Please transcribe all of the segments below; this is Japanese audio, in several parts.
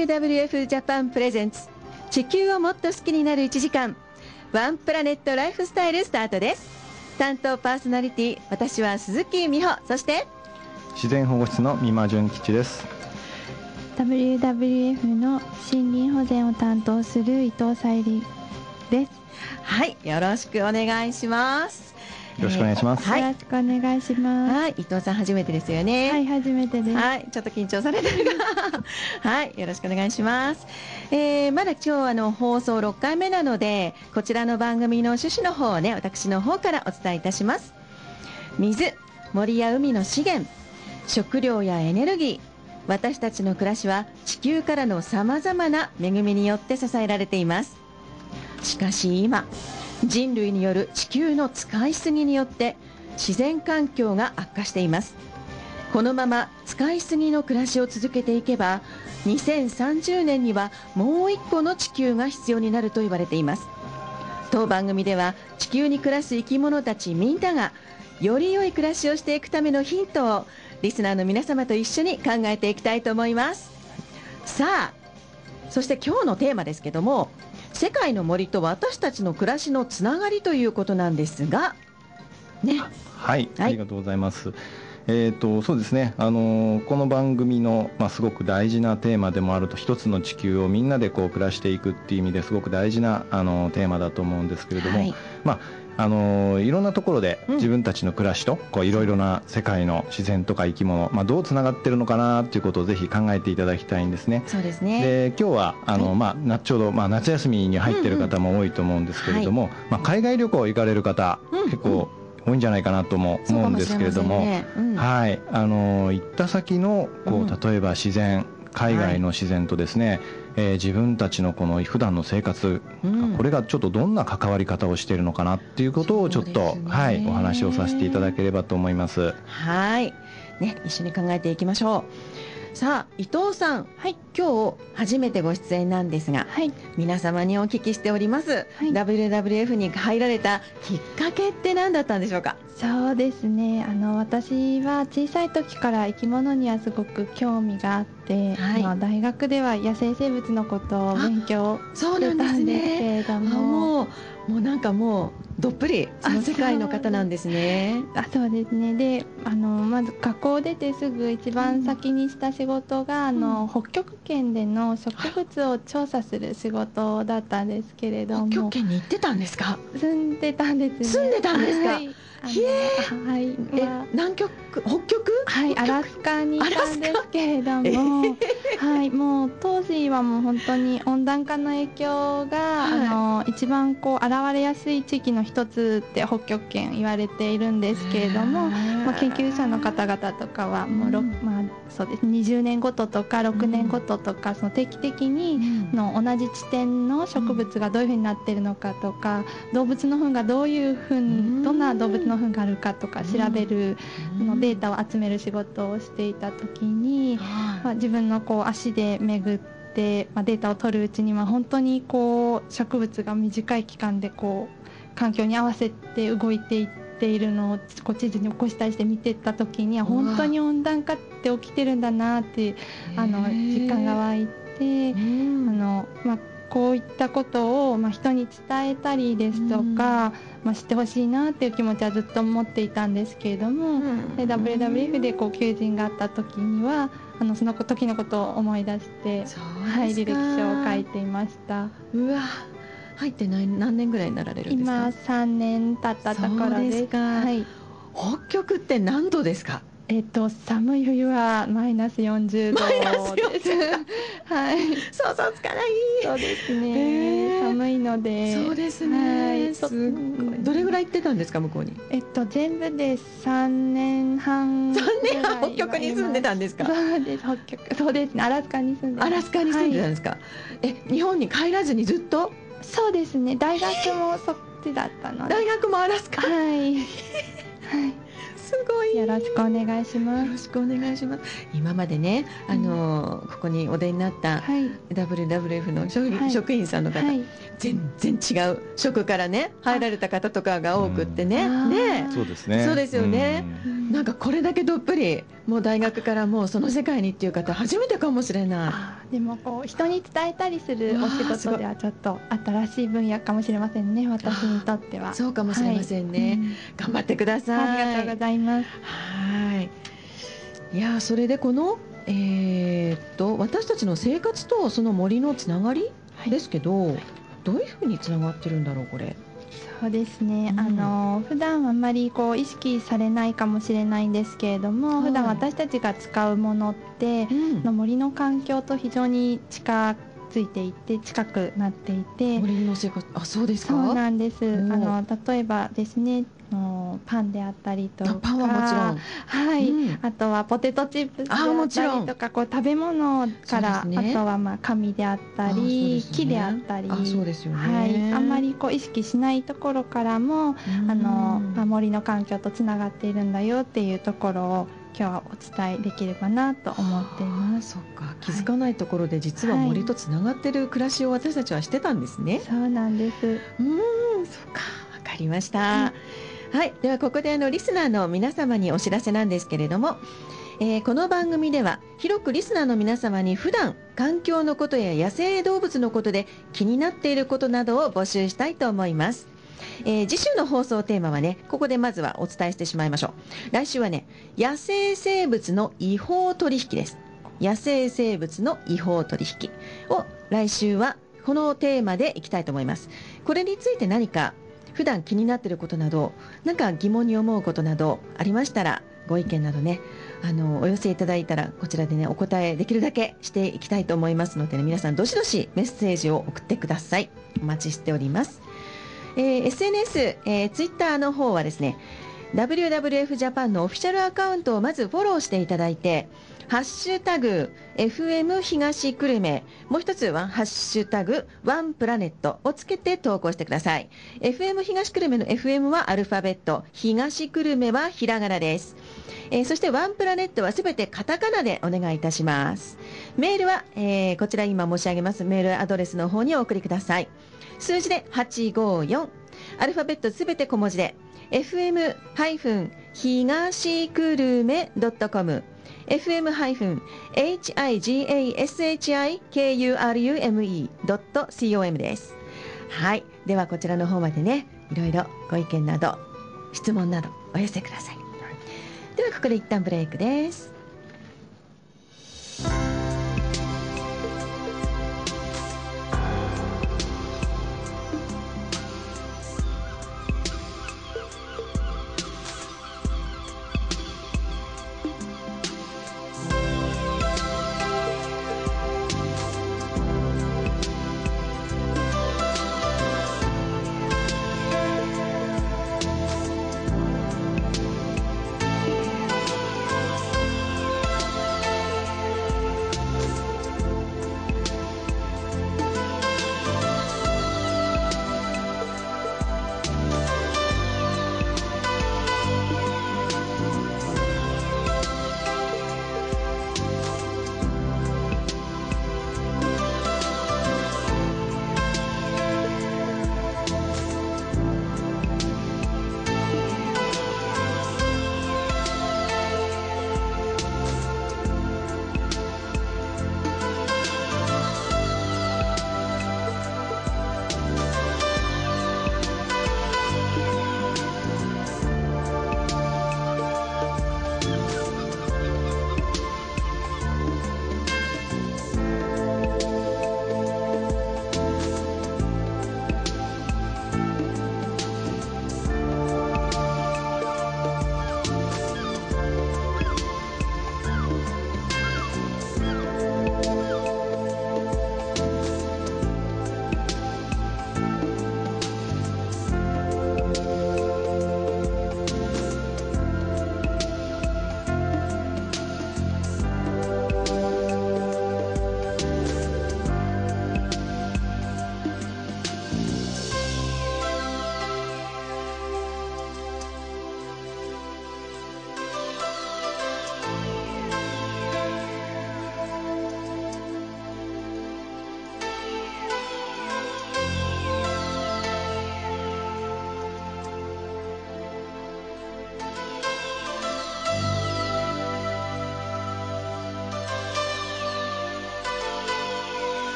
WWF ジャパン presents 地球をもっと好きになる1時間。 One Planet Lifestyle スタートです。担当パーソナリティ私は鈴木美穂。そして自然保護室の三間純吉です。WWF の森林保全を担当する伊藤沙莉です。はいよろしくお願いしますよろしくお願いします、えー、よろしくお願いします。はい。伊藤さん初めてですよね。はい初めてです。はい。ちょっと緊張されてるが。はい。よろしくお願いします。えー、まだ今日あの放送6回目なのでこちらの番組の趣旨の方をね私の方からお伝えいたします。水森や海の資源食料やエネルギー私たちの暮らしは地球からのさまざまな恵みによって支えられています。しかし今人類による地球の使いすぎによって自然環境が悪化しています。このまま使いすぎの暮らしを続けていけば2030年にはもう一個の地球が必要になると言われています。当番組では地球に暮らす生き物たちみんながより良い暮らしをしていくためのヒントをリスナーの皆様と一緒に考えていきたいと思います。さあそして今日のテーマですけども世界の森と私たちの暮らしのつながりということなんですがね。はい、はい、ありがとうございます。えーと、そうですね、あのー、この番組の、まあ、すごく大事なテーマでもあると一つの地球をみんなでこう暮らしていくっていう意味ですごく大事な、あのー、テーマだと思うんですけれども、はい、まああのいろんなところで自分たちの暮らしとこういろいろな世界の自然とか生き物、まあ、どうつながってるのかなということをぜひ考えていただきたいんですね。そうですね。で今日はあの、はい、まあ、ちょうど、まあ、夏休みに入っている方も多いと思うんですけれども、うんうん、まあ、海外旅行行かれる方、うんうん、結構多いんじゃないかなとも思うんですけれども、ねうん、はい。あの行った先のこう例えば自然、海外の自然とですね、はいえー、自分たちのこの普段の生活、うん、これがちょっとどんな関わり方をしているのかなっていうことをちょっと、ね、はいお話をさせていただければと思います。はい。ね一緒に考えていきましょう。さあ伊藤さん、はい、今日初めてご出演なんですが、はい、皆様にお聞きしております、はい、WWF に入られたきっかけって何だったんでしょうか？そうですね。あの私は小さい時から生き物にはすごく興味があって、はい、大学では野生生物のことを勉強してたんですけれども。もうなんかもうどっぷりその世界の方なんですね。あそうですね。であのまず学校出てすぐ一番先にした仕事が、うん、あの北極圏での植物を調査する仕事だったんですけれども。北極圏に行ってたんですか？住んでたんです、ね、住んでたんですか、はいひえ、はい、え、南極、北極？はい、アラスカにいたんですけれども。はい、もう当時はもう本当に温暖化の影響が、はい、あの一番こう現れやすい地域の一つって北極圏言われているんですけれども。まあ、研究者の方々とかはもう、うん、まあ、そうです。20年ごととか6年ごととか、その定期的にの同じ地点の植物がどういうふうになっているのかとか動物の糞がどういうふうにどんな動物の糞があるかとか調べるのデータを集める仕事をしていた時に、まあ、自分のこう足で巡って、まあ、データを取るうちには本当にこう植物が短い期間でこう環境に合わせて動いていっているのをこう地図に起こしたりして見てた時には本当に温暖化って起きてるんだなってあの実感が湧いてあの、まあ、こういったことを、まあ、人に伝えたりですとか、まあ、知ってほしいなっていう気持ちはずっと思っていたんですけれども、うん、で WWF でこう求人があった時にはあのその時のことを思い出して、はい、履歴書を書いていました。うわ入って何何年ぐらいになられるんですか？今3年経ったところですか、はい、北極って何度ですか？えっと、寒い冬はマイナス40度です。はい。想像つかない。そうですね。寒いので。そうですね。はい、すどれぐらい行ってたんですか向こうに？えっと全部で三年半。三年半北極に住んでたんですか？そうです北極そうですねアラスカに住んで。アラスカに住んでたんですか？はい、え日本に帰らずにずっと？そうですね大学もそっちだったの大学もアラスカ？はい。はい。すごい。よろしくお願いします。よろしくお願いします。今までねあの、うん、ここにお出になった WWF の職,、はい、職員さんの方、はい、全然違う職からね入られた方とかが多くってね、ね。そうですね。そうですよね、なんかこれだけどっぷりもう大学からもうその世界にっていう方初めてかもしれないでもこう人に伝えたりするお仕事ではちょっと新しい分野かもしれませんね私にとっては。そうかもしれませんね、はい。うん、頑張ってください。ありがとうございます。はい。いやそれでこのえー、っと私たちの生活とその森のつながりですけど、はい、どういうふうにつながってるんだろうこれそうですね、うん、あの普段あんまりこう意識されないかもしれないんですけれども、はい、普段私たちが使うものって、うん、の森の環境と非常に近ついていて近くなっていて。森の生活。あそうですか？そうなんです。あの例えばですねのパンであったりとか。パンはもちろん。はい、うん、あとはポテトチップスであったりとかこう食べ物から、ね、あとはまあ紙であったり、ね、木であったり。そうですよね、はい、あんまりこう意識しないところからもあの、まあ、森の環境とつながっているんだよっていうところを今日はお伝えできればなと思っています。そっか、気づかないところで実は森とつながってる暮らしを私たちはしてたんですね。はい、そうなんです。うん、そっか、わかりました。はい、ではここであのリスナーの皆様にお知らせなんですけれども、えー、この番組では広くリスナーの皆様に普段環境のことや野生動物のことで気になっていることなどを募集したいと思います。えー、次週の放送テーマはね、ここでまずはお伝えしてしまいましょう。来週はね、野生生物の違法取引です。野生生物の違法取引を来週はこのテーマでいきたいと思います。これについて何か普段気になっていることなどなんか疑問に思うことなどありましたらご意見などねあのお寄せいただいたらこちらでねお答えできるだけしていきたいと思いますので、ね、皆さんどしどしメッセージを送ってくださいお待ちしております、えー、SNS、えー、ツイッターの方はですね WWF ジャパンのオフィシャルアカウントをまずフォローしていただいてハッシュタグ FM 東久留米もう一つはハッシュタグワンプラネットをつけて投稿してください。FM 東久留米の FM はアルファベット東久留米はひらがなです。えー、そしてワンプラネットはすべてカタカナでお願いいたします。メールは、えー、こちら今申し上げます。メールアドレスの方にお送りください。数字で854アルファベットすべて小文字で fm- 東久留米 .com fm-higashikurume.com です。はい。ではこちらの方までね、いろいろご意見など、質問などお寄せください。はい、ではここで一旦ブレイクです。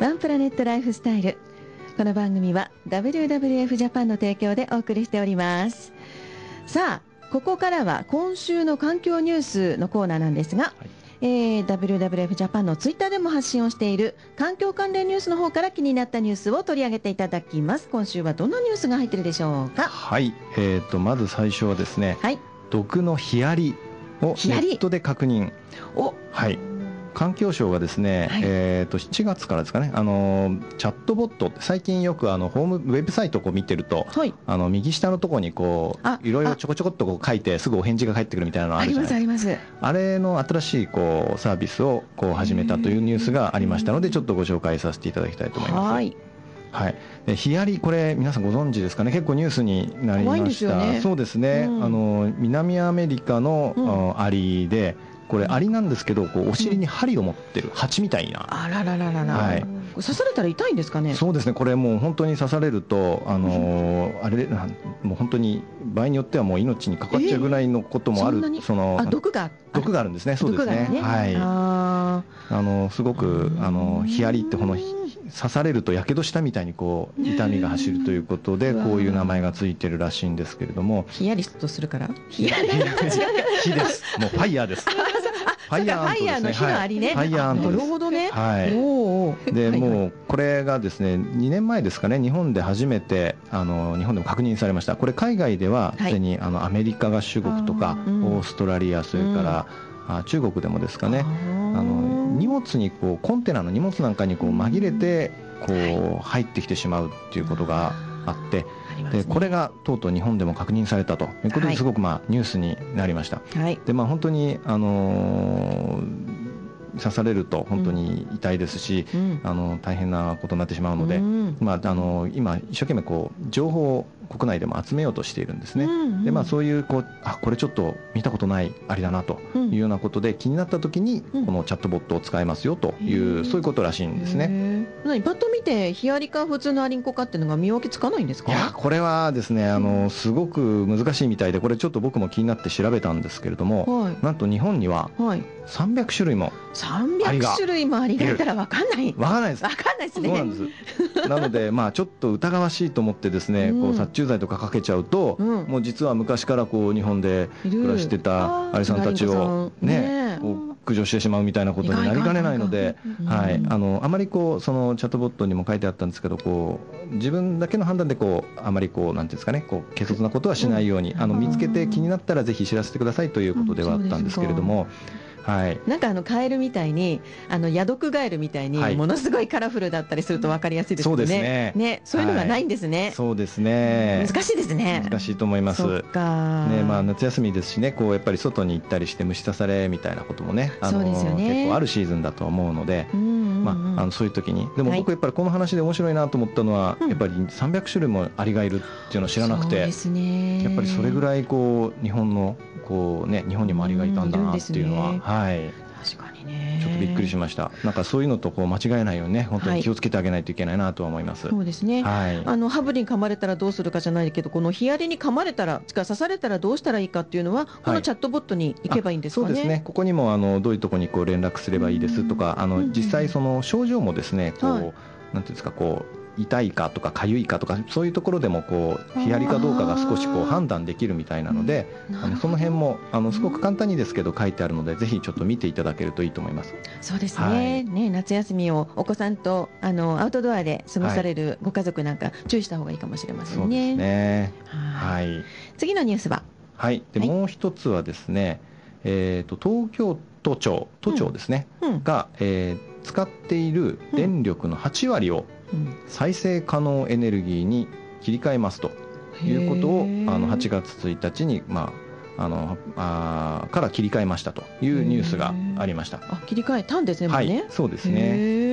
ワンプラネットライフスタイル。この番組は WWF ジャパンの提供でお送りしております。さあここからは今週の環境ニュースのコーナーなんですが、はい。えー、WWF ジャパンのツイッターでも発信をしている環境関連ニュースの方から気になったニュースを取り上げていただきます。今週はどんなニュースが入ってるでしょうか？はい、えーと、まず最初はですね、はい、毒のヒアリをネットで確認。お。はい環境省がですね、はい、えー、と7月からですかね、あのチャットボット最近よくあのホームウェブサイトを見てると、はい、あの右下のところにこういろいろちょこちょこっとこう書いてすぐお返事が返ってくるみたいなのあるじゃないですか。あれの新しいこうサービスをこう始めたというニュースがありましたのでちょっとご紹介させていただきたいと思います。はい。はい、でヒアリこれ皆さんご存知ですかね？結構ニュースになりました、ね、そうですね、うん、あの南アメリカの、うん、アリでこれアリなんですけどこうお尻に針を持ってる蜂みたいな、あららららら、はい、刺されたら痛いんですかね？そうですね。これもう本当に刺されるとあのー、あれもう本当に場合によってはもう命にかかっちゃうぐらいのこともある、えー、そのあ毒が毒があるんですね。そうですね、ね、はい。あのすごくあのヒアリってこの刺されるとやけどしたみたいにこう痛みが走るということでこういう名前がついてるらしいんですけれども。ヒヤリとするから？ヒヤリ。火です。もうファイヤーです ファイヤーの火のありね。ファイヤーアントなるほどね。はい。で、もうこれがですね、2年前ですかね、日本で初めてあの日本でも確認されました。これ海外ではすでにあのアメリカ合衆国とかオーストラリアそれからあ中国でもですかね、あの荷物にこうコンテナの荷物なんかにこう紛れてこう入ってきてしまうっていうことがあって。でこれがとうとう日本でも確認されたと。いうことですごくまあニュースになりました。はい、でまあ本当にあのー刺されると本当に痛いですし、うん、あの大変なことになってしまうので、うん、まあ、あの今、一生懸命こう情報を国内でも集めようとしているんですね、うんうん、でまあ、そういうこうあこれちょっと見たことないありだなと。いうようなことで、気になった時にこのチャットボットを使えますよという、そういうことらしいんですね。何パッと見てヒアリか普通のアリンコかっていうのが見分けつかないんですか？いやこれはですねあのすごく難しいみたいでこれちょっと僕も気になって調べたんですけれども、はい、なんと日本には300種類も300種類もアリがいたら分かんない。分かんないです。分かんないですね。そうなんです。なのでまあちょっと疑わしいと思ってですね、こう殺虫剤とかかけちゃうと、うん、もう実は昔からこう日本で暮らしてたアリさんたちをね駆除してしまうみたいなことになりかねないので、はい、あのあまりこうそのチャットボットにも書いてあったんですけどこう自分だけの判断でこうあまりこうなんていうんですかねこう軽率なことはしないように、あの見つけて気になったらぜひ知らせてくださいということではあったんですけれども。はい、なんかあのカエルみたいにあのヤドクガエルみたいにものすごいカラフルだったりすると分かりやすいですね。そうですね。ね、そういうのがないんですね。はい、そうですね。難しいですね。難しいと思います。ね、まあ夏休みですしね、こうやっぱり外に行ったりして虫刺されみたいなこともね、あの、ね、結構あるシーズンだと思うので、まああのそういう時に、でも僕やっぱりこの話で面白いなと思ったのは、はい、やっぱり300種類もアリがいるっていうのを知らなくて、やっぱりそれぐらいこう日本のこうね日本にもアリがいたんだなっていうのは、はい。確かにね。ちょっとびっくりしました。なんかそういうのとこう間違えないようにね本当に気をつけてあげないといけないなとは思います、はい、そうですね、はい、あのハブに噛まれたらどうするかじゃないけどこのヒアリに噛まれたら刺されたらどうしたらいいかっていうのはこのチャットボットに行けばいいんですかね、そうですね。ここにもあのどういうところにこう連絡すればいいですとかあの実際その症状もですねこう、なんていうんですかこう痛いかとか痒いかとかそういうところでもこうヒアリかどうかが少しこう判断できるみたいなのであのその辺もあのすごく簡単にですけど書いてあるのでぜひちょっと見ていただけるといいと思います。そうですね。はい、ね夏休みをお子さんとあのアウトドアで過ごされるご家族なんか注意した方がいいかもしれませんね。ね。はい、次のニュースは？はい。で、はい、もう一つはですね、えーと、東京都庁都庁ですね、うん。うん、が、えー、使っている電力の8割を、再生可能エネルギーに切り替えますということをあの8月1日に、まあ、あのあから切り替えましたというニュースがありました。あ切り替えたんですね、はい、そうですね。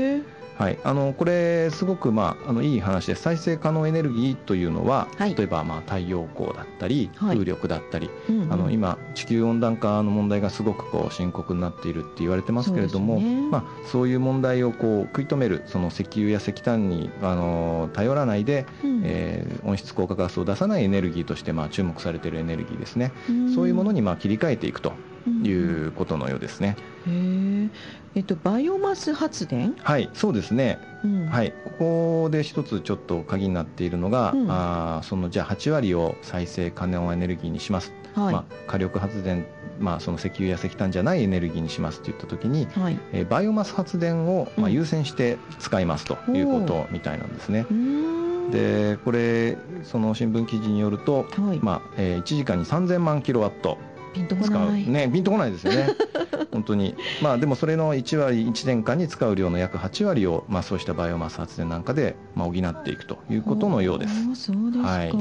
はい、あのこれ、すごく、まあ、あのいい話で再生可能エネルギーというのは、はい、例えば、まあ、太陽光だったり、風力だったり、うんうん、あの今、地球温暖化の問題がすごくこう深刻になっているって言われてますけれども、そう、ね,、まあ、そういう問題をこう食い止めるその石油や石炭にあの頼らないで、うん、えー、温室効果ガスを出さないエネルギーとして、まあ、注目されているエネルギーですね、うん、そういうものにまあ切り替えていくということのようですね。えっと、バイオマス発電？はいそうですね、うん、はい、ここで一つちょっと鍵になっているのが、うん、あそのじゃあ8割を再生可能エネルギーにします、はい、まあ、火力発電、まあ、その石油や石炭じゃないエネルギーにしますといったときに、はい、えー、バイオマス発電を、まあ、優先して使いますということみたいなんですね。でこれその新聞記事によると、はい、まあえー、1時間に3000万キロワットピンとこない。ねピンとこないですよね。本当に。まあでもそれの1割1年間に使う量の約8割をまあそうしたバイオマス発電なんかでまあ補っていくということのようです。そうですか、はい、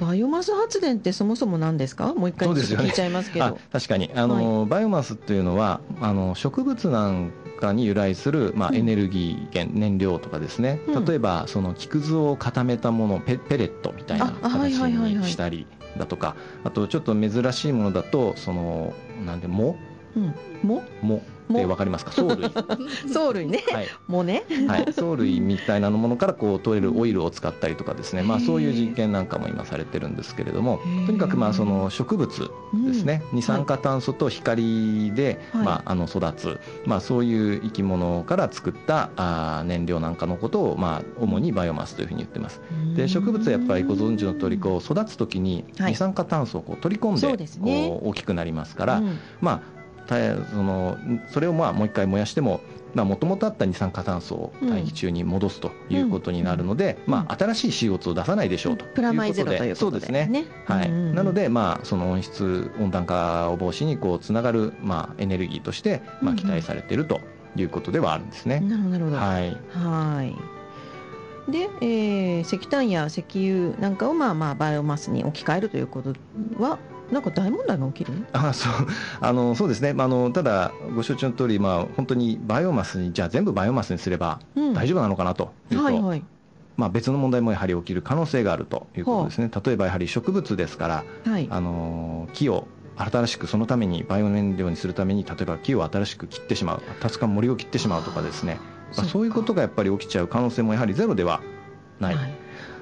バイオマス発電ってそもそも何ですか？もう一回聞いちゃいますけど、ね、確かに。あの、はい、バイオマスっていうのはあの植物なんかに由来する、まあ、エネルギー源、うん、燃料とかですね、例えばその木くずを固めたものペペレットみたいな形にしたりだとかあとちょっと珍しいものだとそのなんで藻、うん、藻？藻ってわかりますか？藻類藻類ね、はい、もね、はい、藻類みたいなものからこう取れるオイルを使ったりとかですね、まあ、そういう実験なんかも今されてるんですけれどもとにかくまあその植物ですね、うん、二酸化炭素と光で、はい、まあ、あの育つ、まあ、そういう生き物から作ったあ燃料なんかのことを、まあ、主にバイオマスというふうに言ってます。で植物はやっぱりご存知の通りこり育つ時に二酸化炭素をこう取り込んで、こう大きくなりますから、まあそのそれをまあもう一回燃やしてももともとあった二酸化炭素を大気中に戻すということになるので、うん、まあ、新しい CO2 を出さないでしょうということで、プラマイゼロということで、そうですね、はい、なので、まあ、その温室温暖化を防止にこうつながる、まあ、エネルギーとして、まあ、期待されているということではあるんですね。なるほどなるほど。はい。はい。で、えー、石炭や石油なんかをまあまあバイオマスに置き換えるということはなんか大問題が起きる？あそう。あのそうですね、まあ、あのただ、ご承知の通り、まあ、本当にバイオマスに、じゃあ全部バイオマスにすれば大丈夫なのかなと。いうと、はい。はい、まあ、別の問題もやはり起きる可能性があるということですね、例えばやはり植物ですから、はい、あの木を新しくそのためにバイオ燃料にするために例えば木を新しく切ってしまう、たつか森を切ってしまうとかですね、まあ、そういうことがやっぱり起きちゃう可能性もやはりゼロではない。はい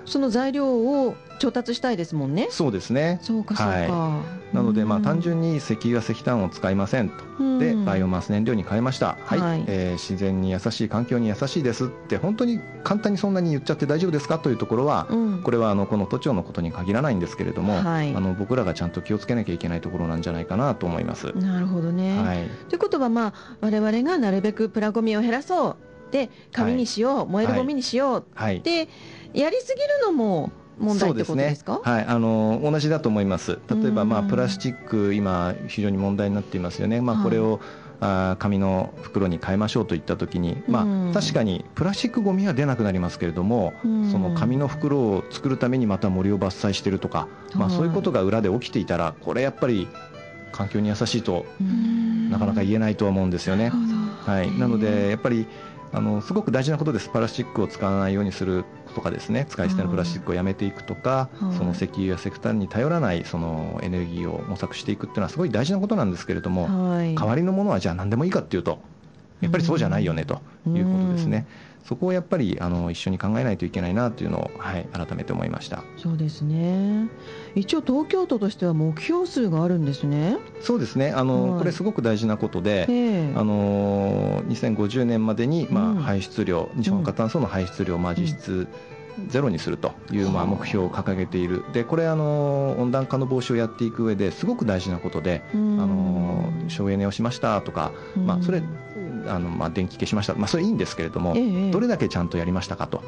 その材料を調達したいですもんね。そうですね。そうかそうか。はい、なのでまあ単純に石油や石炭を使いませんと。でバイオマス燃料に変えました。はい。はい、えー、自然に優しい環境に優しいですって本当に簡単にそんなに言っちゃって大丈夫ですかというところは、うん、これはあのこの都庁のことに限らないんですけれども、はい、あの僕らがちゃんと気をつけなきゃいけないところなんじゃないかなと思います。なるほどね。はい。ということはまあ我々がなるべくプラゴミを減らそう。で紙にしよう、はい、燃えるゴミにしよう、はい、でやりすぎるのも問題ってことですか、ね、はい、あの同じだと思います。例えば、まあ、プラスチック今非常に問題になっていますよね、まあ、これを、はいあ紙の袋に変えましょうといったときに、まあ、確かにプラスチックごみは出なくなりますけれども、その紙の袋を作るためにまた森を伐採しているとか、まあ、そういうことが裏で起きていたらこれやっぱり環境に優しいとなかなか言えないとは思うんですよね。はい、なのでやっぱりあのすごく大事なことです、プラスチックを使わないようにするとかですね、使い捨てのプラスチックをやめていくとか、その石油や石炭に頼らないそのエネルギーを模索していくっていうのはすごい大事なことなんですけれども、代わりのものはじゃあ何でもいいかっていうと、やっぱりそうじゃないよねということですね。そこをやっぱりあの一緒に考えないといけないなというのを、はい、改めて思いました。そうですね。一応東京都としては目標数があるんですね。そうですね。あの、はい、これすごく大事なことで、あの2050年までに、まあ、排出量、二酸化炭素の排出量、まあ、実質、ゼロにするというまあ目標を掲げている、でこれあの、温暖化の防止をやっていく上ですごく大事なことで、あの省エネをしましたとか、まあ、それあの、まあ、電気消しました、まあ、それいいんですけれども、ええ、どれだけちゃんとやりましたかと。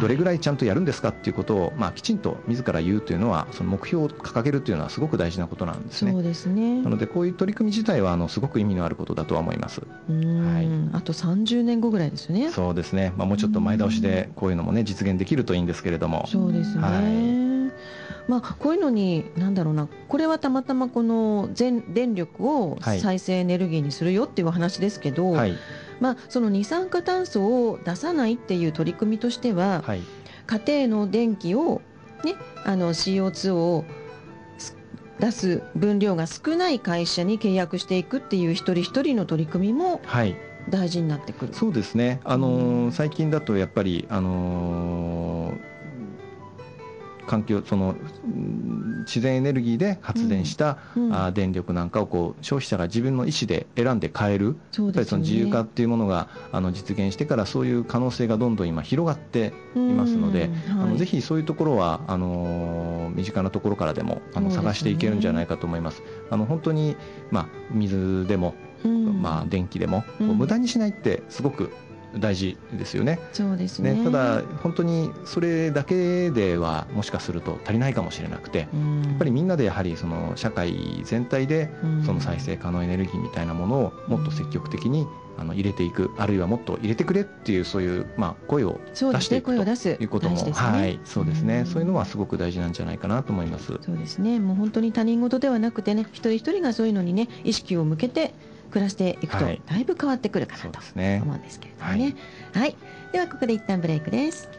どれぐらいちゃんとやるんですかっていうことを、まあ、きちんと自ら言うというのはその目標を掲げるというのはすごく大事なことなんですね。そうですねなのでこういう取り組み自体はあのすごく意味のあることだとは思います。はい、あと30年後ぐらいですよね。そうですね、まあ、もうちょっと前倒しでこういうのも、ね、実現できるといいんですけれども。そうですね、はいまあ、こういうのに、なんだろうな、これはたまたまこの全電力を再生エネルギーにするよっていう話ですけど、はい、まあ、その二酸化炭素を出さないっていう取り組みとしては、はい、家庭の電気を、ね、あの CO2 を出す分量が少ない会社に契約していくっていう一人一人の取り組みも大事になってくる、はい、そうですね、あのー、最近だとやっぱり、あのー環境その自然エネルギーで発電した、うあ電力なんかをこう消費者が自分の意思で選んで買える、ね、やっぱりその自由化っていうものがあの実現してからそういう可能性がどんどん今広がっていますので、はい、あのぜひそういうところはあの身近なところからでもあの探していけるんじゃないかと思います。あの本当にまあ水でも、まあ電気でも、無駄にしないってすごく大事ですよね。そうですね、ね、ただ本当にそれだけではもしかすると足りないかもしれなくて、やっぱりみんなでやはりその社会全体でその再生可能エネルギーみたいなものをもっと積極的にあの入れていくあるいはもっと入れてくれっていうそういうまあ声を出していく、ね、ということも、ね、はい。そうですね、そういうのはすごく大事なんじゃないかなと思います。そうですね。もう本当に他人事ではなくてね一人一人がそういうのにね意識を向けて暮らしていくと、だいぶ変わってくるかなと思うんですけれどもね。はい、はい、ではここで一旦ブレイクです。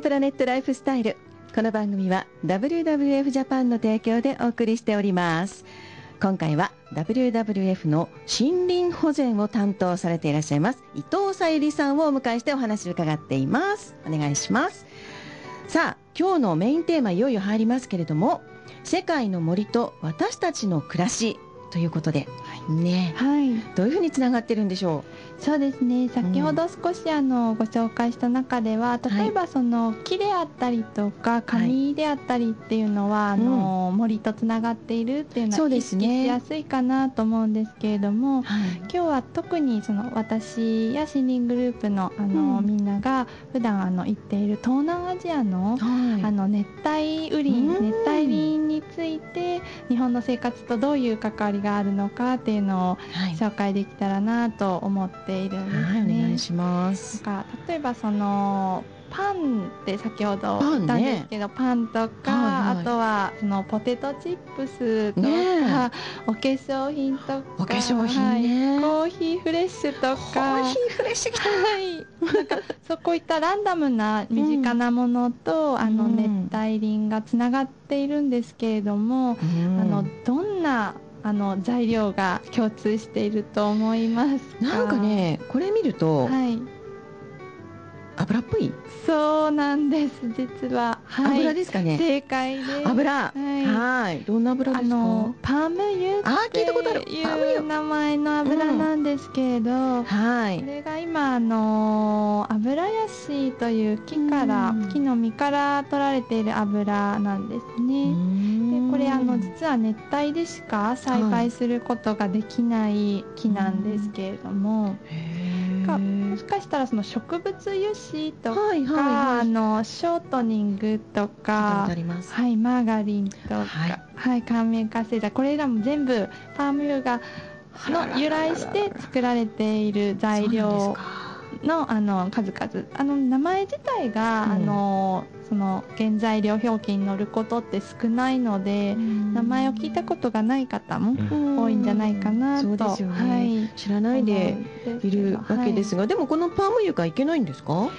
ンプラネットライフスタイル。この番組は WWF ジャパンの提供でお送りしております。今回は WWF の森林保全を担当されていらっしゃいます伊藤さゆりさんをお迎えしてお話を伺っています。お願いします。さあ今日のメインテーマいよいよ入りますけれども世界の森と私たちの暮らしということで、ね、はい、どういうふうにつながってるんでしょう？そうですね。先ほど少しあのご紹介した中では、例えばその木であったりとか紙であったりっていうのは、あの森とつながっているっていうのは意識しやすいかなと思うんですけれども、今日は特にその私や森林グループのあの、みんなが普段あの行っている東南アジアの,、あの熱帯雨林、熱帯林日本の生活とどういう関わりがあるのかっていうのを紹介できたらなと思っているんですね。はい、お願いしますなんか例えばそのパンって先ほど言ったんですけどパン,、とか、はいはい、あとはそのポテトチップスとか、ね、お化粧品とかお化粧品ね、はい、コーヒーフレッシュとか。コーヒーフレッシュはい。なんかそうこういったランダムな身近なものと、うん、あの熱帯林がつながっているんですけれども、うん、あのどんなあの材料が共通していると思いますなんかねこれ見ると、はい、油っぽい？そうなんです。実は、はい、油ですかね。正解です。油。はい。どんな油ですか？あのパーム油あ聞いたことある。いう名前の油なんですけれど、うん、はい。これが今あの油ヤシという木から、木の実から取られている油なんですね。でこれあの実は熱帯でしか栽培することができない木なんですけれども、はいかもしかしたらその植物油脂とか、はいはいはい、あのショートニングとかはい、マーガリンとか、はい、はい、乾麺活性剤これらも全部パーム油がの由来して作られている材料のあの数々。あの名前自体が、うん、あのその原材料表記に載ることって少ないので、うん、名前を聞いたことがない方も多いんじゃないかなと、うん、そうですよね、はい、知らないでいるわけですが、はい、でもこのパーム油がいけないんですか？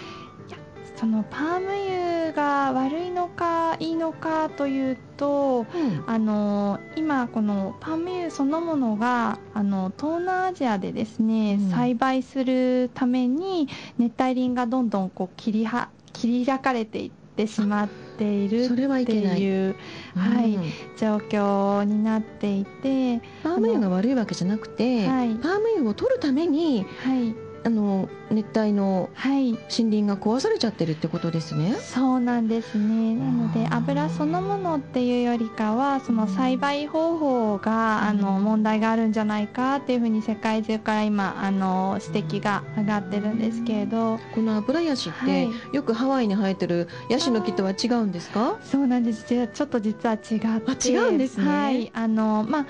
そのパーム油が悪いのかいいのかというと、うん、あの今このパーム油そのものがあの東南アジアでですね、うん、栽培するために熱帯林がどんどんこう切りは切り開かれていってしまっているっていうはい、状況になっていてパーム油が悪いわけじゃなくて、はい、パーム油を取るために、はいあの熱帯の森林が壊されちゃってるってことですね。そうなんですね。なので油そのものっていうよりかはその栽培方法が、あの問題があるんじゃないかっていうふうに世界中から今あの指摘が上がってるんですけれど、この油ヤシって、よくハワイに生えてるヤシの木とは違うんですか？そうなんです。ちょっと実は違って、違うんですね。はい、あのまあ。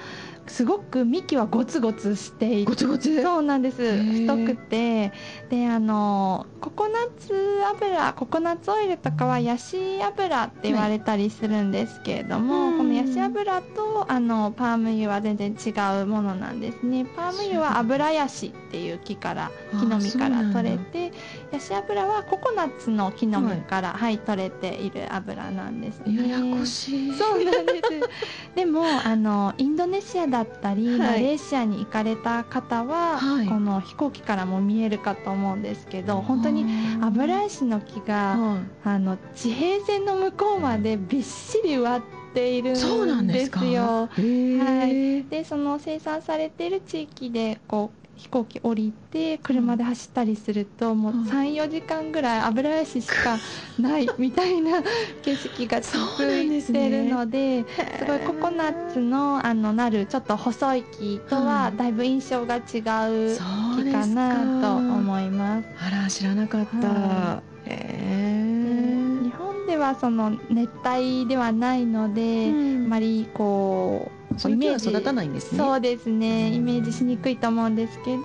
すごく幹はゴツゴツしていてゴツゴツ？そうなんです。太くて。であのココナッツ油ココナッツオイルとかはヤシ油って言われたりするんですけれども、はい、このヤシ油とあのパーム油は全然違うものなんですね。パーム油は油ヤシっていう木から木の実から取れてヤシ油はココナッツの木の実から、はい、はい、取れている油なんですね。ややこしい。そうなんです。でもあのインドネシアだったり、はい、マレーシアに行かれた方は、はい、この飛行機からも見えるかと思うんですけど本当に油石の木が、あの地平線の向こうまでびっしり植わっているんですよ。はい、でその生産されている地域でこう飛行機降りて車で走ったりすると、もう34時間ぐらい油石しかないみたいな 景色が続いてるので、すごいココナッツのあのなるちょっと細い木とはだいぶ印象が違う木かなと思います。あら知らなかった。は日本ではその熱帯ではないので、うん、あまりこうその木は育たないんですねそうですね。イメージしにくいと思うんですけど、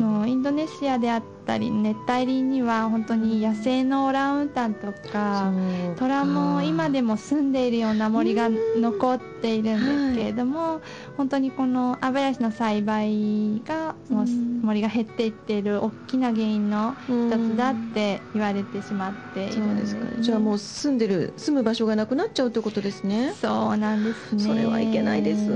のインドネシアであったり熱帯林には本当に野生のオランウータンとか虎も今でも住んでいるような森が残っているんですけれども、はい、本当にこのアブラシの栽培が森が減っていっている大きな原因の一つだって言われてしまっているんです、ね、じゃあもう住んでる住む場所がなくなっちゃうということですね。そうなんですね。それはいけないです。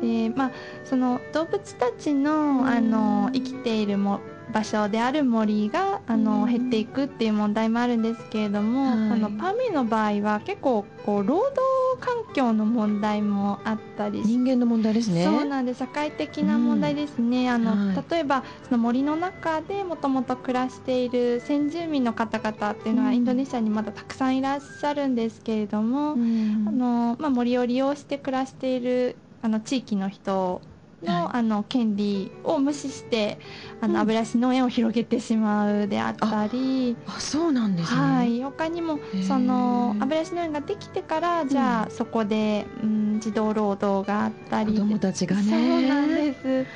でで、まあ、その動物たちのあの生きているも場所である森があの、減っていくっていう問題もあるんですけれども、はい、このパミの場合は結構こう労働環境の問題もあったり人間の問題ですね。そうなんで社会的な問題ですね、うん、あの、はい、例えばその森の中でもともと暮らしている先住民の方々っていうのは、インドネシアにまだたくさんいらっしゃるんですけれども、うん、あのまあ、森を利用して暮らしているあの地域の人のはい、あの権利を無視してあの、油足農園を広げてしまうであったり。あそうなんですね、はい、他にもその油足農園ができてからじゃあ、うん、そこで、うん、児童労働があったり。子供たちがね。そうなんです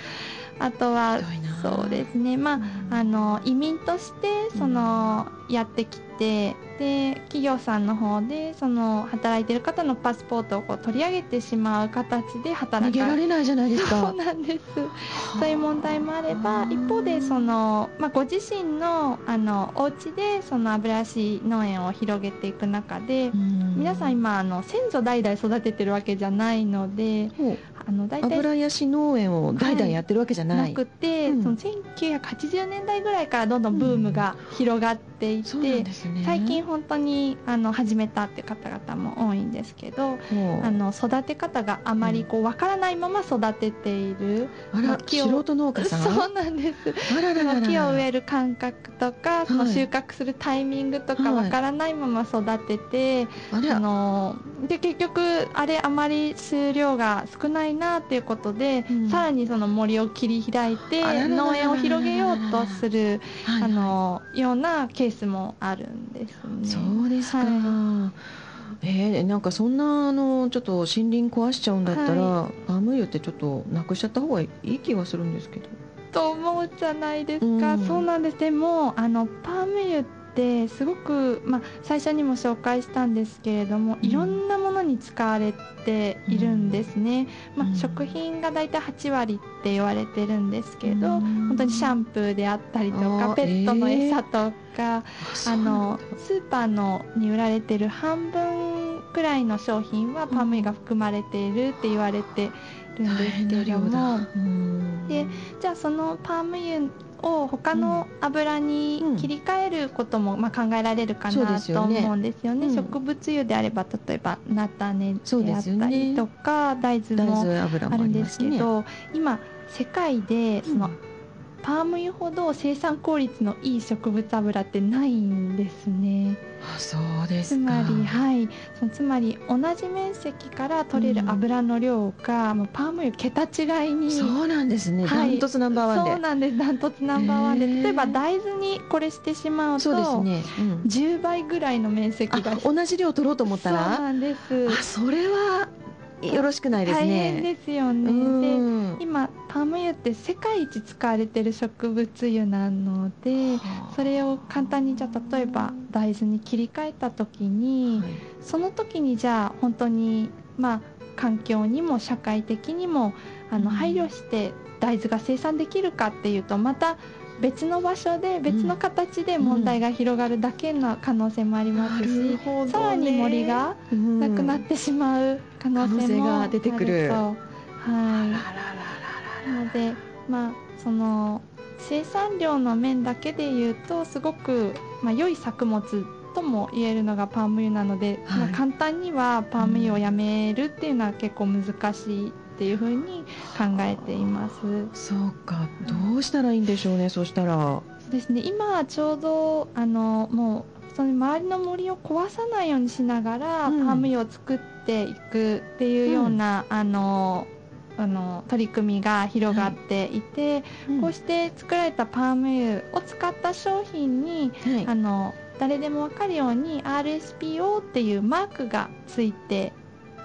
あとはそうですね。まああの移民としてその、やってきてで企業さんの方でその働いてる方のパスポートをこう取り上げてしまう形で働か逃げられないじゃないですか。そうなんです。そういう問題もあれば一方でその、まあ、ご自身のあのお家でその油足農園を広げていく中で皆さん今あの先祖代々育ててるわけじゃないのであの大体油ヤシ農園を代々やってるわけじゃない、はい、なくて、うん、その1980年代ぐらいからどんどんブームが広がっていて、うんね、最近本当にあの始めたって方々も多いんですけど、あの育て方があまりこう分からないまま育てている、うん、あら素人農家さん？そうなんです。あららら木を植える感覚とかその収穫するタイミングとか分からないまま育てて、はい、あので結局あれあまり数量が少ないなっていうことで、うん、さらにその森を切り開いて農園を広げようとするあのようなケースもあるんですね。そうですか、はい、えー、なんかそんなあのちょっと森林壊しちゃうんだったら、はい、パーム油ってちょっとなくしちゃった方がいい気がするんですけど。と思うじゃないですか、うん、そうなんです。でもあのパーム油ってすごく、まあ、最初にも紹介したんですけれども、いろんなものに使われているんですね、まあ、食品が大体8割って言われてるんですけど、本当にシャンプーであったりとかペットの餌とか、あのスーパーのに売られてる半分くらいの商品はパーム油が含まれているって言われてるんですけれども、でじゃあそのパーム油を他の油に切り替えることも、まあ、考えられるかなと思うんですよね、植物油であれば例えば菜種であったりとか、ね、大豆もあるんですけど、ね、今世界でその、うんパーム油ほど生産効率のいい植物油ってないんですね。あそうですつまりはい。そのつまり同じ面積から取れる油の量が、うん、もうパーム油桁違いにそうなんですね、ダントツナンバーワンで。そうなんです。ダントツナンバーワンで。例えば大豆にこれしてしまうとそうですね、うん、10倍ぐらいの面積が同じ量取ろうと思ったら？そうなんです。あそれはよろしくないですね。大変ですよね。で今パーム油って世界一使われてる植物油なので、それを簡単にじゃあ例えば大豆に切り替えた時に、はい、その時にじゃあ本当にまあ環境にも社会的にもあの配慮して大豆が生産できるかっていうとまた別の場所で別の形で問題が広がるだけの可能性もありますし、うん、さらに森がなくなってしまう可能性も出てくる。はい、なのでまあその生産量の面だけで言うとすごく、まあ、良い作物とも言えるのがパーム油なので、はい、まあ、簡単にはパーム油をやめるっていうのは結構難しいっていうふうに考えています。そうか、どうしたらいいんでしょうね、そしたら。ですね、今ちょうどあのもうその周りの森を壊さないようにしながら、うん、パーム油を作っていくっていうような、うん、あのあの取り組みが広がってい。て、はいうん、こうして作られたパーム油を使った商品に、はい、あの誰でも分かるように RSPO っていうマークがついて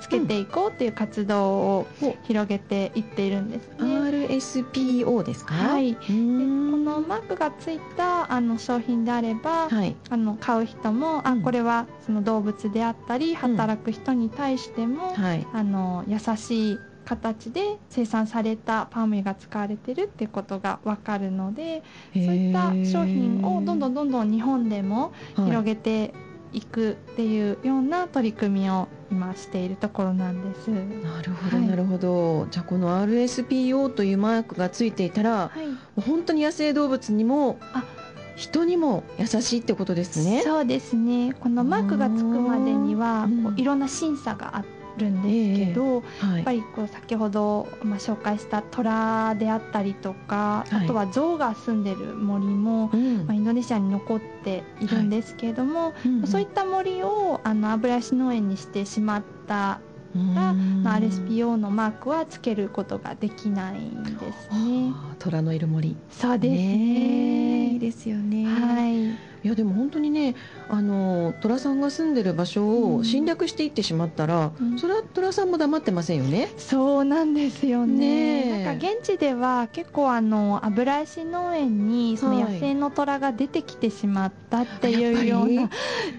つけていこうっていう活動を広げていっているんですね。RSPO ですか、はい、でこのマークがついたあの商品であれば、はい、あの買う人も、うん、あこれはその動物であったり働く人に対しても、うんはい、あの優しい形で生産されたパーム油が使われてるっていうことが分かるのでそういった商品をどんどんどんどん日本でも広げていくっていうような取り組みを今しているところなんです。なるほど、なるほど。どじゃあこの RSPO というマークがついていたら、はい、本当に野生動物にも人にも優しいってことですね。そうですね。このマークがつくまでにはこういろんな審査があってるんですけど、えーはい、やっぱりこう先ほど、まあ、紹介した虎であったりとか、はい、あとは象が住んでる森も、うん、まあ、インドネシアに残っているんですけれども、はい、そういった森をあの油足農園にしてしまったら、まあ、RSPO のマークはつけることができないんですね。虎のいる森。そうですね。いいですよね。はいいやでも本当にねあの寅さんが住んでる場所を侵略していってしまったら、うん、それは寅さんも黙ってませんよね。そうなんですよね。ねなんか現地では結構あの油石農園にその野生の虎が出てきてしまったっていうような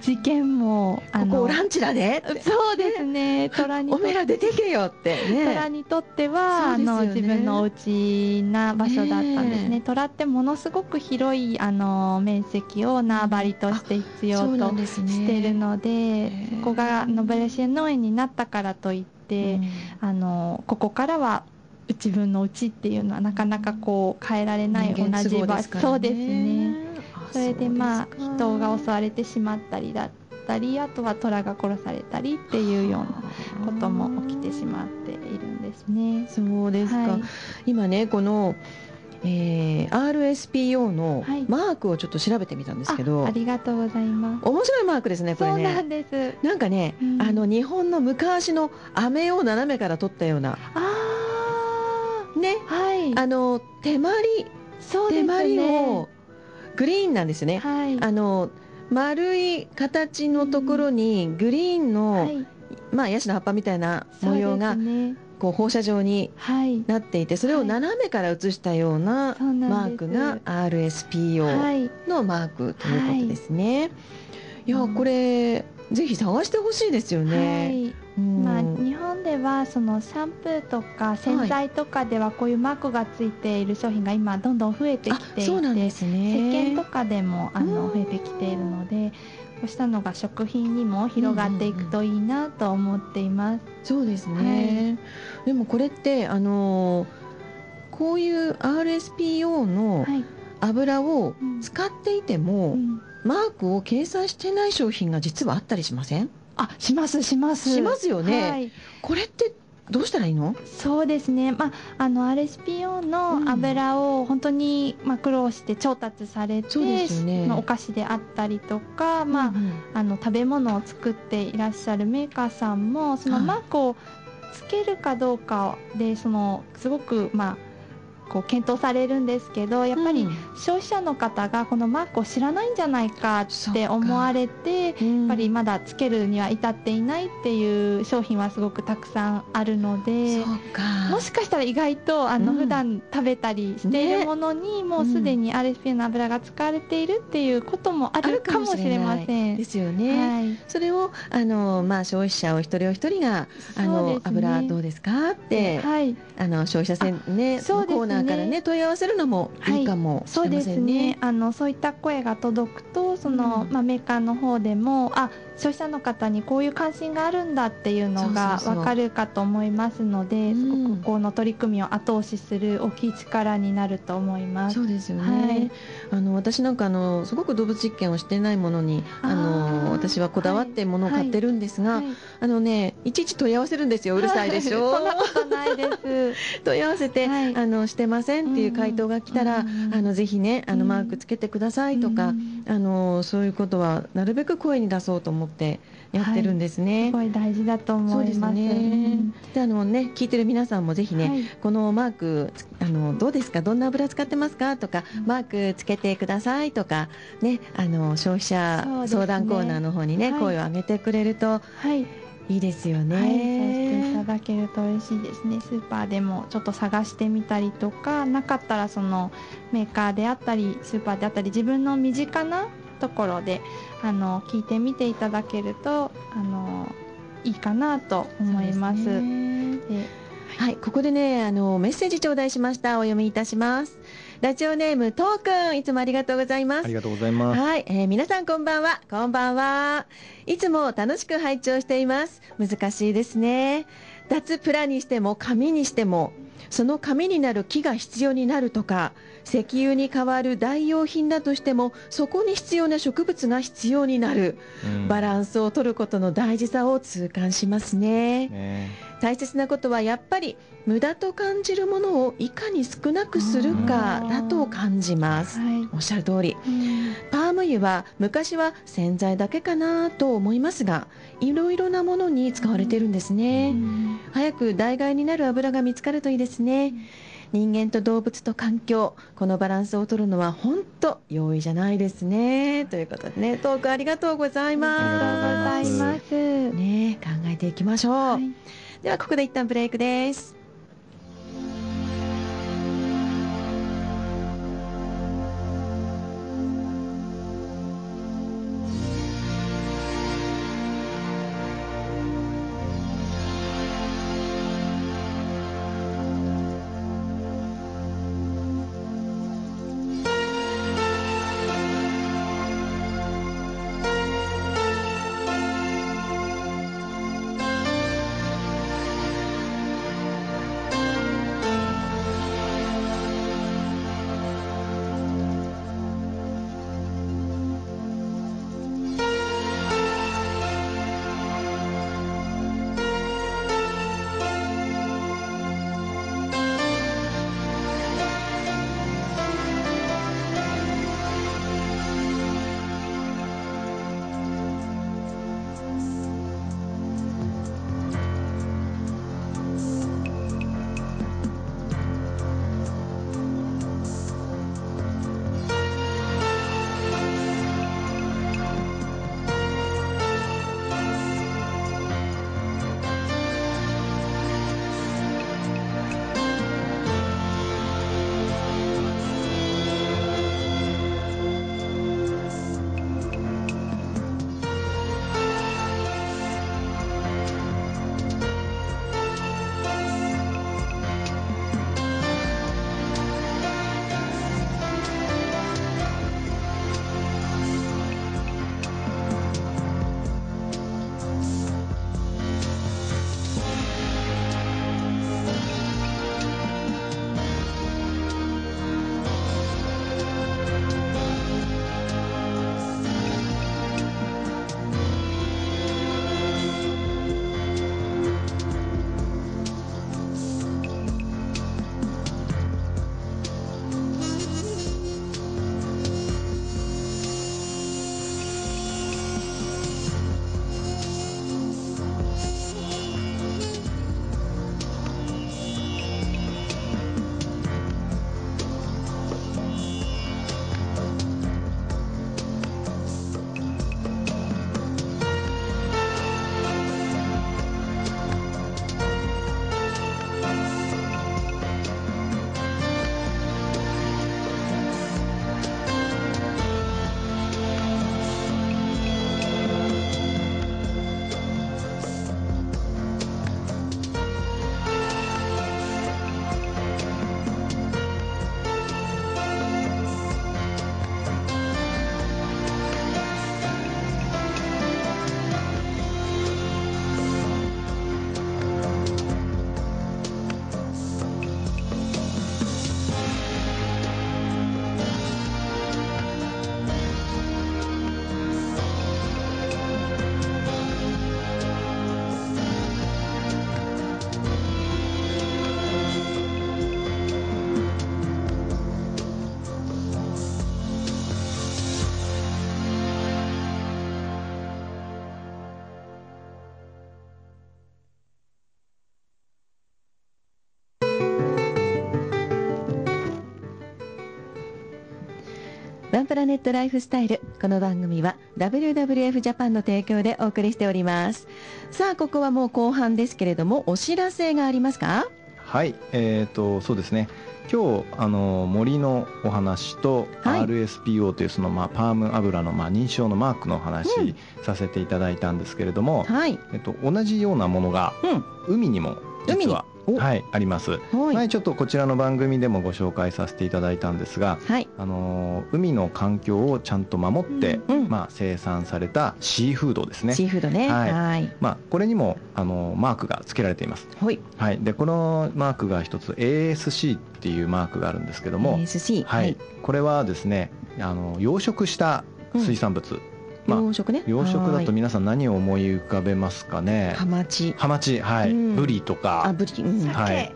事件も、あの。ここランチだねそうですね。虎におめら出てけよって。ね。虎にとっては、ね、あの自分のお家な場所だったんですね。虎ってものすごく広いあの面積を縄張りとして必要としてるのでそこがノベルシエ農園になったからといって、うん、あのここからは自分のうちっていうのはなかなかこう変えられない同じ場所、そうですね。それでまあ人が襲われてしまったりだったりあとは虎が殺されたりっていうようなことも起きてしまっているんですね。そうですか、はい、今ねこのえー、RSPO のマークをちょっと調べてみたんですけど、はい、ありがとうございます。面白いマークですねこれね。そうなんです。なんかね、うん、あの日本の昔の飴を斜めから取ったような。あね、はい、あの手まりそうです、ね、手まりをグリーンなんですね、はい、あの丸い形のところにグリーンの、はい、まあヤシの葉っぱみたいな模様が、ね、こう放射状になっていて、それを斜めから写したようなマークが RSPO のマークということですね。い。やこれぜひ探してほしいですよね。まあ、日本ではそのシャンプーとか洗剤とかではこういうマークがついている商品が今どんどん増えてきていて、そうなんですね、石鹸とかでもあの増えてきているのでしたのが食品にも広がっていくといいなと思っています。そうですね、はい、でもこれってあのこういう RSPO の油を使っていても、はいうん、マークを掲載してない商品が実はあったりしません？あしますします。しますよね、はい、これってどうしたらいいの？そうですね、まあ、あの RSPO の油を本当に、まあ、苦労して調達されて、ね、お菓子であったりとか、まあ、うんうん、あの食べ物を作っていらっしゃるメーカーさんもそのマークをつけるかどうかでそのすごく、まあ、こう検討されるんですけどやっぱり消費者の方がこのマークを知らないんじゃないかって思われて、うん、やっぱりまだつけるには至っていないっていう商品はすごくたくさんあるのでもしかしたら意外とあの、うん、普段食べたりしているものに、もうすでに RSP の油が使われているっていうこともあるかもしれません。ですよね。はい、それをあの、まあ、消費者お一人お一人があの、ね、油どうですかって、はい、あの消費者線ねコーナーからね問い合わせるのもいいかもしれませんね。はい、そうですね。あのそういった声が届くとその、うん、まあ、メーカーの方でもあ消費者の方にこういう関心があるんだっていうのが分かるかと思いますのですごくこの取り組みを後押しする大きい力になると思います。そうですよね、はい、あの私なんかあのすごく動物実験をしてないものにあの私はこだわってものを買ってるんですが、はい。はい、あのねいちいち問い合わせるんですよ。うるさいでしょ、そんなことないです。問い合わせて、あのしてませんっていう回答が来たら、あのぜひねあのマークつけてくださいとか、あのそういうことはなるべく声に出そうと思ってやってるんですね。はい、すごい大事だと思います。ね、であのね聞いてる皆さんもぜひね、はい、このマークあのどうですか？どんな油使ってますか？とか、うん、マークつけてくださいとかねあの消費者相談コーナーの方にね、ね声を上げてくれると。はいいいですよね、はい、そうしていただけると嬉しいですね。スーパーでもちょっと探してみたりとかなかったらそのメーカーであったりスーパーであったり自分の身近なところであの聞いてみていただけるとあのいいかなと思います。すはい、ここでねあのメッセージ頂戴しました。お読みいたします。ラジオネームトーくんいつもありがとうございます。ありがとうございます。はい、えー、皆さんこんばんは。こんばんは。いつも楽しく拝聴しています。難しいですね。脱プラにしても紙にしてもその紙になる木が必要になるとか石油に代わる代用品だとしてもそこに必要な植物が必要になる、うん、バランスを取ることの大事さを痛感しますね。ね。大切なことはやっぱり無駄と感じるものをいかに少なくするかだと感じます、はい、おっしゃる通り、パーム油は昔は洗剤だけかなと思いますがいろいろなものに使われてるんですね、早く代替になる油が見つかるといいですね、人間と動物と環境このバランスを取るのは本当容易じゃないですね。ということでねトークありがとうございます。ありがとうございます。ね考えていきましょう、はい。ではここで一旦ブレイクですプラネットライフスタイル。この番組は WWF ジャパンの提供でお送りしております。さあここはもう後半ですけれどもお知らせがありますか？はいえーとそうですね。今日あの森のお話と RSPO というその、まあ、パーム油の、まあ、認証のマークのお話、させていただいたんですけれども、はい。えっと、同じようなものが、海にも実ははいあります。前ちょっとこちらの番組でもご紹介させていただいたんですが、はい、あの海の環境をちゃんと守って、うん、まあ生産されたシーフードですね。シーフードね。はい。はいまあこれにもあのマークが付けられています。はい。はい。でこのマークが一つ ASC っていうマークがあるんですけども、ASC はい。これはですねあの養殖した水産物。うんまあ、養殖ね。養殖だと皆さん何を思い浮かべますかね？ハマチ。ハマチはい、うん、ブリとか。あブリ、うん、はい。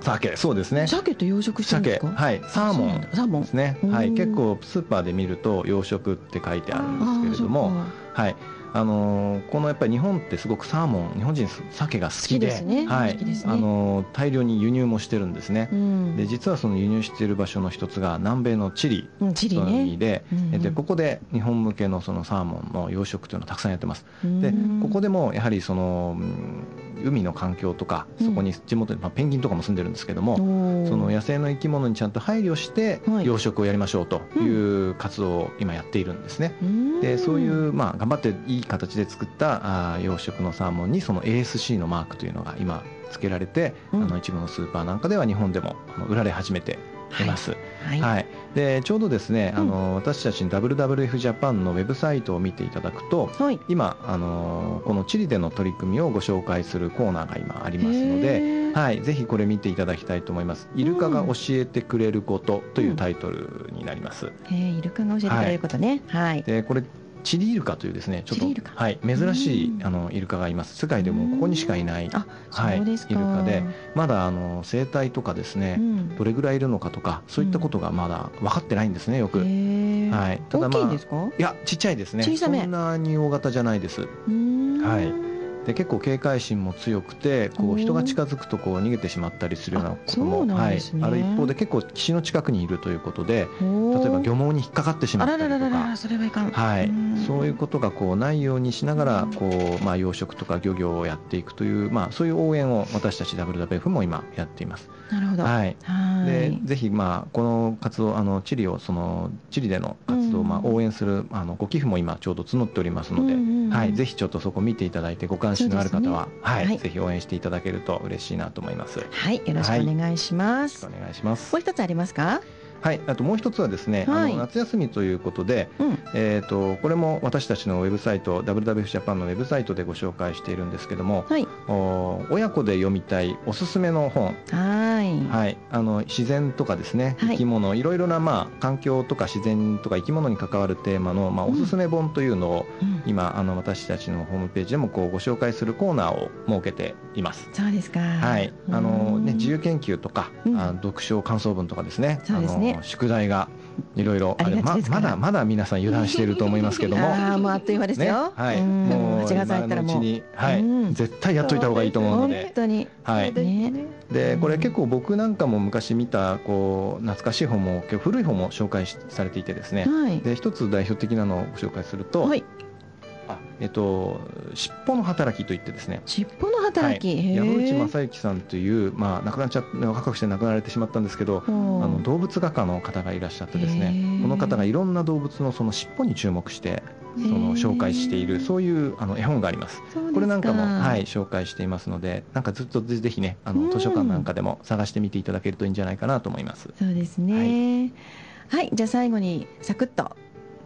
鮭そうですね。鮭と養殖してるんですか？はい。サーモンサーモン。ですね。はい。結構スーパーで見ると養殖って書いてあるんですけれども。はいあのこのやっぱり日本ってすごくサーモン日本人鮭が好きで、ね、はい、ね、あの大量に輸入もしてるんですね、うん、で実はその輸入している場所の一つが南米のチリの海でうん、ね、でここで日本向けのそのサーモンの養殖というのをたくさんやってます、でここでもやはりその海の環境とかそこに地元に、まあ、ペンギンとかも住んでるんですけども、その野生の生き物にちゃんと配慮して養殖をやりましょうという活動を今やっているんですね。でそういう、まあ、頑張っていい形で作ったあ養殖のサーモンにその ASC のマークというのが今付けられて、あの一部のスーパーなんかでは日本でも売られ始めています。はい、はい、でちょうどですね、あの、私たちに WWF ジャパンのウェブサイトを見ていただくと、はい、今あのこのチリでの取り組みをご紹介するコーナーが今ありますので、はい、ぜひこれ見ていただきたいと思います。イルカが教えてくれることというタイトルになります。うん、イルカが教えてくれることね。はい。でこれチリイルカというですねちょっとはい珍しいあのイルカがいます。世界でもここにしかいないはいイルカでまだあの生態とかですね、どれぐらいいるのかとかそういったことがまだ分かってないんですねよく。はい。ただまあいやちっちゃいですね。そんなに大型じゃないです。はいで結構警戒心も強くてこう人が近づくとこう逃げてしまったりするようなことも、ね、はい、ある一方で結構岸の近くにいるということで例えば漁網に引っかかってしまったりとか。それはいかん、はい、そういうことがこうないようにしながらこう、まあ、養殖とか漁業をやっていくという、まあ、そういう応援を私たち WWF も今やっています。なるほど、はい、でぜひ、まあ、この活動あのチリをそのチリでの活動を、まあ、応援するあのご寄付も今ちょうど募っておりますので、はい、ぜひちょっとそこ見ていただいてご関心のある方は、ね、はい、はい、ぜひ応援していただけると嬉しいなと思います。はい、よろしくお願いします。はい、お願いします。もう一つありますか？はい、あともう一つはですね、はい、あの夏休みということで、うん、えっ、とこれも私たちのウェブサイト WWF ジャパンのウェブサイトでご紹介しているんですけども、はい、お親子で読みたいおすすめの本、はい、はい、あの自然とかですね、生き物いろいろなまあ環境とか自然とか生き物に関わるテーマのまあおすすめ本というのを、うん、今あの私たちのホームページでもこうご紹介するコーナーを設けています。そうですか。はい、あのね自由研究とか、うん、あ読書感想文とかですね、そうですね宿題がいろいろあままだまだ皆さん油断していると思いますけども。ああもうあっという間ですよ、ね、はい。もう8月入ったらもう。はい、絶対やっといた方がいいと思うので。本当に。はい。でこれ結構僕なんかも昔見たこう懐かしい本も古い本も紹介されていてですね、はい、で一つ代表的なのをご紹介すると、はい。あえっと、尻尾の働きといってですね。尻尾の働き、はい、山内正幸さんという、まあ、亡くなっちゃ若くして亡くなられてしまったんですけどあの動物画家の方がいらっしゃってですね。この方がいろんな動物のその尻尾に注目してその紹介しているそういうあの絵本があります。これなんかも、はい、紹介していますのでなんかずっとぜひねあの図書館なんかでも探してみていただけるといいんじゃないかなと思います。そうですね、はい、はい、じゃあ最後にサクッと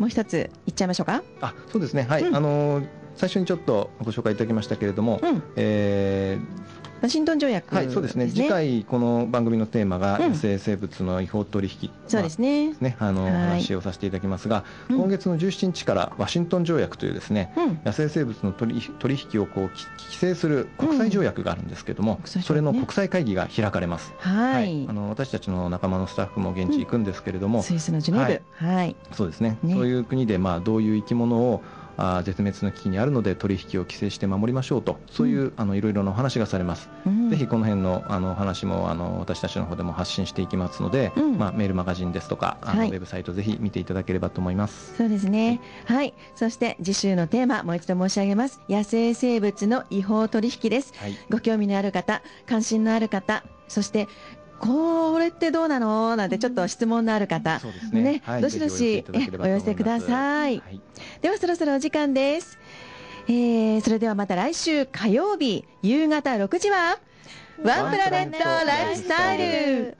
もう一ついっちゃいましょうか。あ、そうですね。はい。うん、あの最初にちょっとご紹介いただきましたけれども、うん、えーワシントン条約、ね、はい、そうですね。次回この番組のテーマが野生生物の違法取引、そうですね。ね、あの、話をさせていただきますが、今月の17日からワシントン条約というですね、うん、野生生物の取取引をこう規制する国際条約があるんですけども、それの国際会議が開かれます。はい、あの私たちの仲間のスタッフも現地行くんですけれども、スイスのジュネーブ、はい、そうですね。そういう国でまあどういう生き物をあ絶滅の危機にあるので取引を規制して守りましょうと。そういう、うん、あのいろいろなお話がされます、うん、ぜひこの辺のあの話もあの私たちの方でも発信していきますので、うん、まあ、メールマガジンですとかあの、はい、ウェブサイトぜひ見ていただければと思います。そうですね。はい、そして次週のテーマもう一度申し上げます。野生生物の違法取引です、はい、ご興味のある方関心のある方そしてこれってどうなの？なんてちょっと質問のある方、ね。ね。はい、どしどしお寄せください、はい、ではそろそろお時間です、えー、それではまた来週火曜日夕方6時はワンプラネットライフスタイル